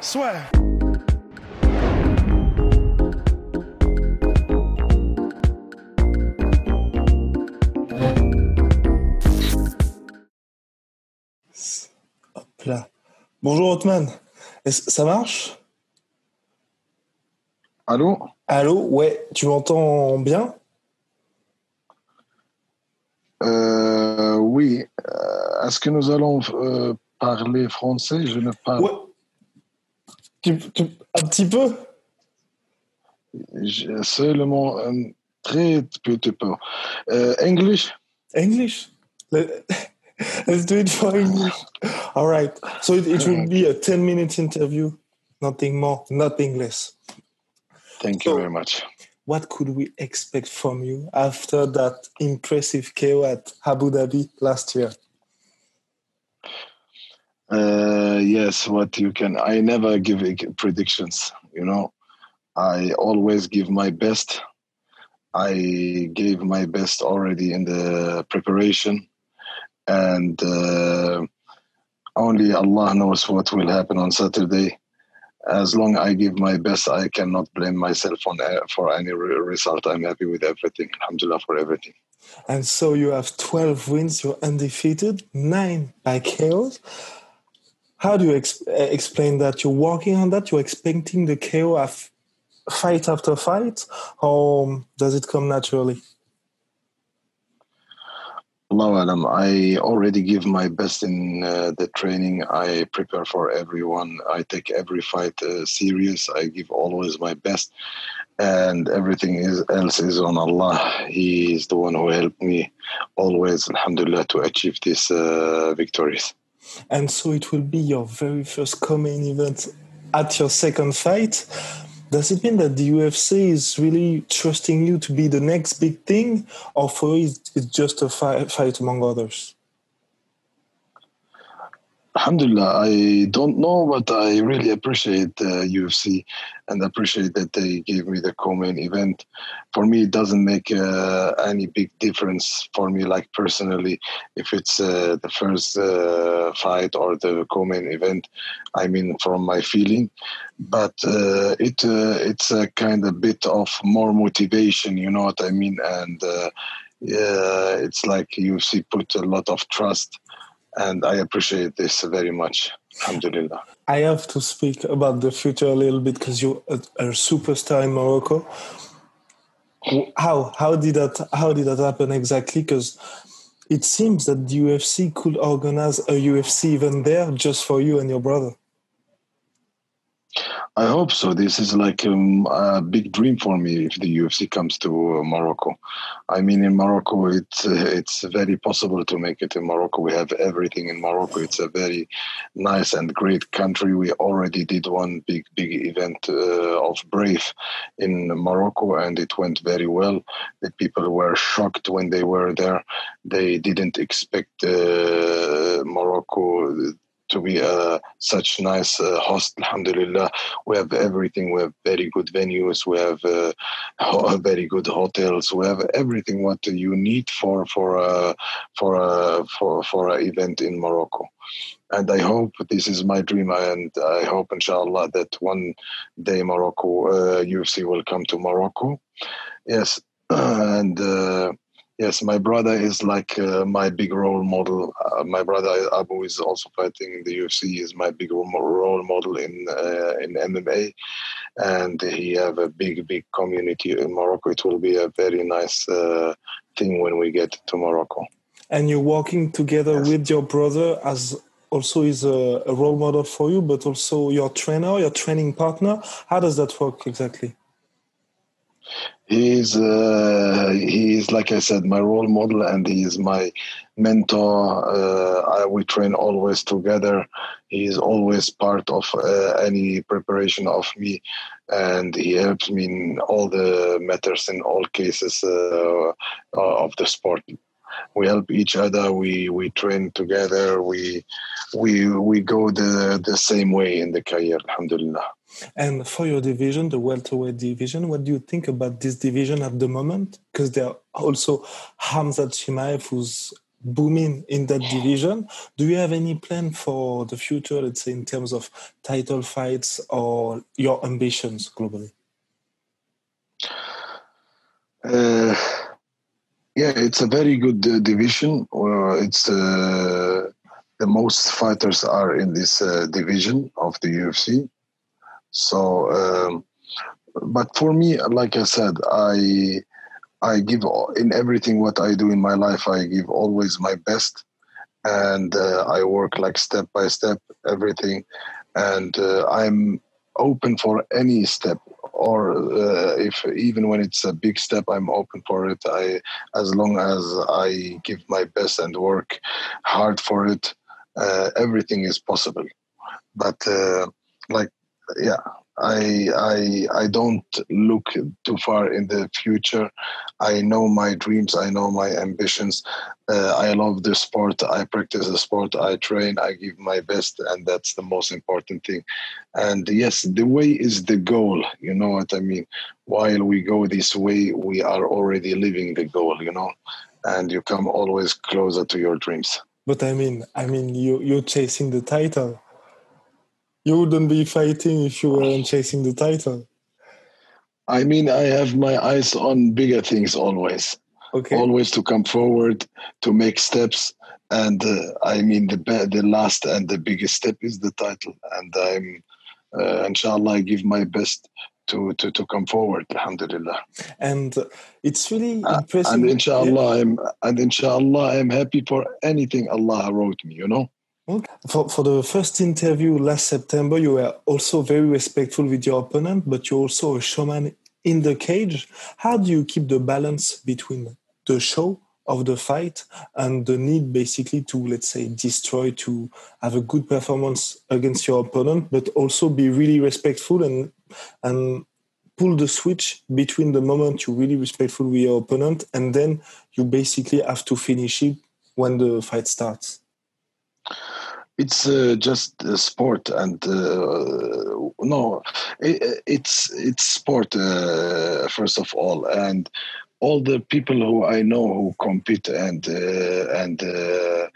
Swear. Hop là. Bonjour Otman. Est-ce- Ça marche? Allô? Allô? Ouais, tu m'entends bien? Euh, Oui. Euh, Est-ce que nous allons euh, parler français? Je ne parle Ouais. Tu- tu- un petit peu seulement un très petit peu. Euh, English English? Let- Let's do it for English. All right. So it, it will be a 10 minute interview, nothing more, nothing less. Thank you very much. What could we expect from you after that impressive KO at Abu Dhabi last year? Uh, yes, what you can. I never give predictions, you know. I always give my best. I gave my best already in the preparation, and uh, only Allah knows what will happen on Saturday. As long I give my best, I cannot blame myself on uh, for any result. I'm happy with everything. Alhamdulillah for everything. And so you have 12 wins, you're undefeated, nine by KOs. How do you ex- uh, explain that? You're working on that? You're expecting the KO fight after fight? Or does it come naturally? Allahu Alam, I already give my best in uh, the training. I prepare for everyone. I take every fight uh, serious. I give always my best, and everything is, else is on Allah. He is the one who helped me always, Alhamdulillah, to achieve these uh, victories. And so it will be your very first co-main event at your second fight. Does it mean that the UFC is really trusting you to be the next big thing, or for you it's just a fi- fight among others? Alhamdulillah, I don't know, but I really appreciate uh, UFC and appreciate that they gave me the co-main event. For me, it doesn't make uh, any big difference for me, like personally, if it's uh, the first uh, fight or the co-main event. I mean, from my feeling, but uh, it uh, it's a kind of bit of more motivation. You know what I mean? And yeah, it's like UFC put a lot of trust and I appreciate this very much. Alhamdulillah. I have to speak about the future a little bit because you're a, a superstar in Morocco. How how did that how did that happen exactly? Because it seems that the UFC could organize a UFC event there just for you and your brother. I hope so. This is like um, a big dream for me if the UFC comes to uh, Morocco. I mean, in Morocco, it's uh, it's very possible to make it in Morocco. We have everything in Morocco. It's a very nice and great country. We already did one big big event uh, of Brave in Morocco, and it went very well. The people were shocked when they were there. They didn't expect uh, Morocco to be uh, such nice uh, host. Alhamdulillah, we have everything. We have very good venues. We have uh, very good hotels. We have everything what you need for for uh, for uh, for for an event in Morocco. And I hope this is my dream, and I hope, inshallah, that one day Morocco uh, UFC will come to Morocco. Yes, and. Yes, my brother is like uh, my big role model. Uh, my brother Abu is also fighting in the UFC. Is my big role role model in uh, in MMA, and he have a big big community in Morocco. It will be a very nice uh, thing when we get to Morocco. And you're working together Yes. with your brother as also is a, a role model for you, but also your trainer, your training partner. How does that work exactly? He's uh, he's like I said, my role model, and he is my mentor. Uh, I, we train always together. He is always part of uh, any preparation of me, and he helps me in all the matters in all cases uh, of the sport. We help each other. We we train together. We we we go the the same way in the career. Alhamdulillah. And for your division, the welterweight division, what do you think about this division at the moment? Because there are also Khamzat Chimaev who's booming in that division. Do you have any plan for the future, let's say, in terms of title fights or your ambitions globally? Uh, yeah, it's a very good uh, division. Uh, it's the most fighters are in this uh, division of the UFC. So, um, but for me, like I said, I I give in everything what I do in my life. I give always my best, and uh, I work like step by step everything, and uh, I'm open for any step. Or uh, if even when it's a big step i'm open for it. I as long as i give my best and work hard for it uh, everything is possible. But uh, like yeah I, I I don't look too far in the future. I know my dreams. I know my ambitions. Uh, I love the sport. I practice the sport. I train. I give my best, and that's the most important thing. And yes, the way is the goal. You know what I mean? While we go this way, we are already living the goal. You know, and you come always closer to your dreams. But I mean, I mean, you you're chasing the title you wouldn't be fighting if you weren't chasing the title. I mean, I have my eyes on bigger things always. Okay. Always to come forward, to make steps, and uh, I mean the the last and the biggest step is the title, and I'm uh, inshallah I give my best to to to come forward. Alhamdulillah. And it's really uh, impressive. and inshallah, yeah. I'm and inshallah I'm happy for anything Allah wrote me. You know. For, for the first interview last September, you were also very respectful with your opponent, but you're also a showman in the cage. How do you keep the balance between the show of the fight and the need basically to, let's say, destroy, to have a good performance against your opponent, but also be really respectful and, and pull the switch between the moment you're really respectful with your opponent and then you basically have to finish it when the fight starts? It's uh, just a sport and uh, no it, it's it's sport uh, first of all. And all the people who i know who compete and uh, and uh,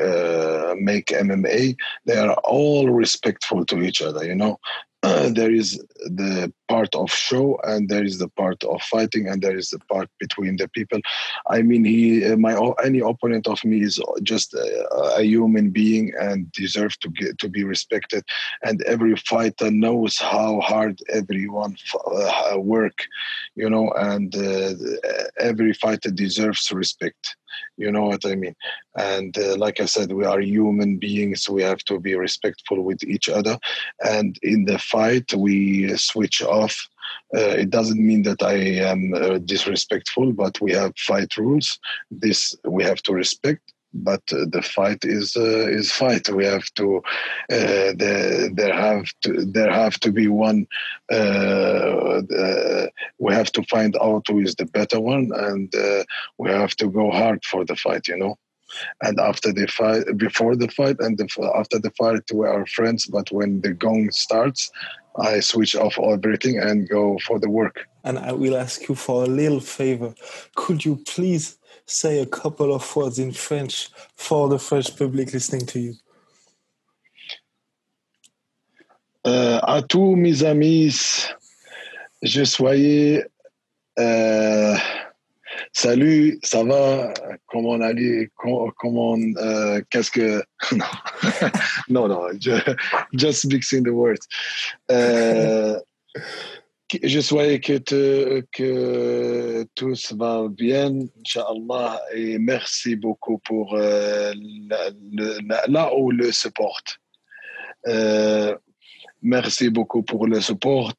uh, make mma they are all respectful to each other you know there is the part of show and there is the part of fighting and there is the part between the people. I mean he uh, my any opponent of me is just a, a human being and deserves to get to be respected. And every fighter knows how hard everyone uh, work you know and uh, every fighter deserves respect. You know what i mean? And uh, like i said we are human beings. We have to be respectful with each other. And in the fight we switch off uh, it doesn't mean that I am uh, disrespectful, but we have fight rules. This we have to respect but uh, the fight is uh, is fight. We have to uh, there there have to there have to be one. Uh, we have to find out who is the better one, and we have to go hard for the fight. You know. And after the fight, before the fight, and the, after the fight, we are friends. But when the gong starts, I switch off everything and go for the work. And I will ask you for a little favor. Could you please say a couple of words in French for the French public listening to you? Euh, à tous mes amis, je soyez. Euh, salut, ça va? Comment on allait? Comment euh, Qu'est-ce que Non, non, non. Just, just mixing the words. Euh, je souhaite que, te, que tout va bien, Inch'Allah, et merci beaucoup pour euh, là où le support. Euh, merci beaucoup pour le support.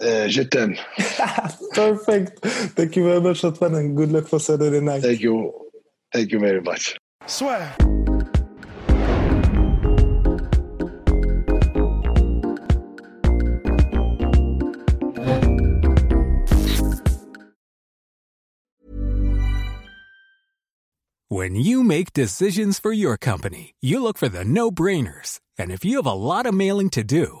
Uh, je t'aime. Perfect. Thank you very much, Otman, and good luck for Saturday night. Thank you. Thank you very much. Sueur. When you make decisions for your company, you look for the no brainers. And if you have a lot of mailing to do,